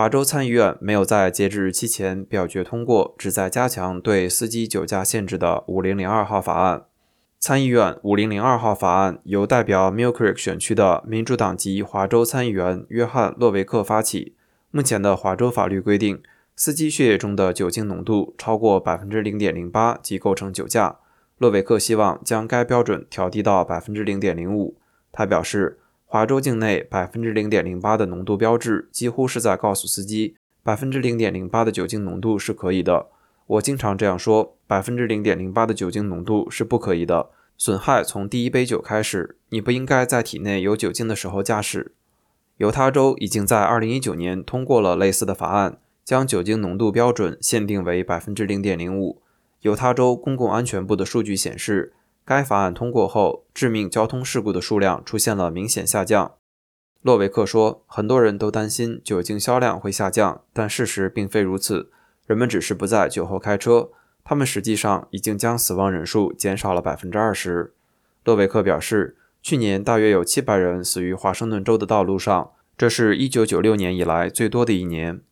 华州参议院没有在截止日期前表决通过旨在加强对司机酒驾限制的5002号法案。参议院5002号法案由代表 Mill Creek 选区的民主党籍华州参议员约翰·洛维克发起。目前的华州法律规定，司机血液中的酒精浓度超过百分之零点零八即构成酒驾。洛维克希望将该标准调低到百分之零点零五。他表示，华州境内百分之零点零八的浓度标志几乎是在告诉司机，百分之零点零八的酒精浓度是可以的。我经常这样说，百分之零点零八的酒精浓度是不可以的。损害从第一杯酒开始，你不应该在体内有酒精的时候驾驶。犹他州已经在二零一九年通过了类似的法案，将酒精浓度标准限定为百分之零点零五。犹他州公共安全部的数据显示，该法案通过后，致命交通事故的数量出现了明显下降。洛维克说，很多人都担心酒精销量会下降，但事实并非如此。人们只是不在酒后开车，他们实际上已经将死亡人数减少了百分之二十。洛维克表示，去年大约有七百人死于华盛顿州的道路上，这是一九九六年以来最多的一年。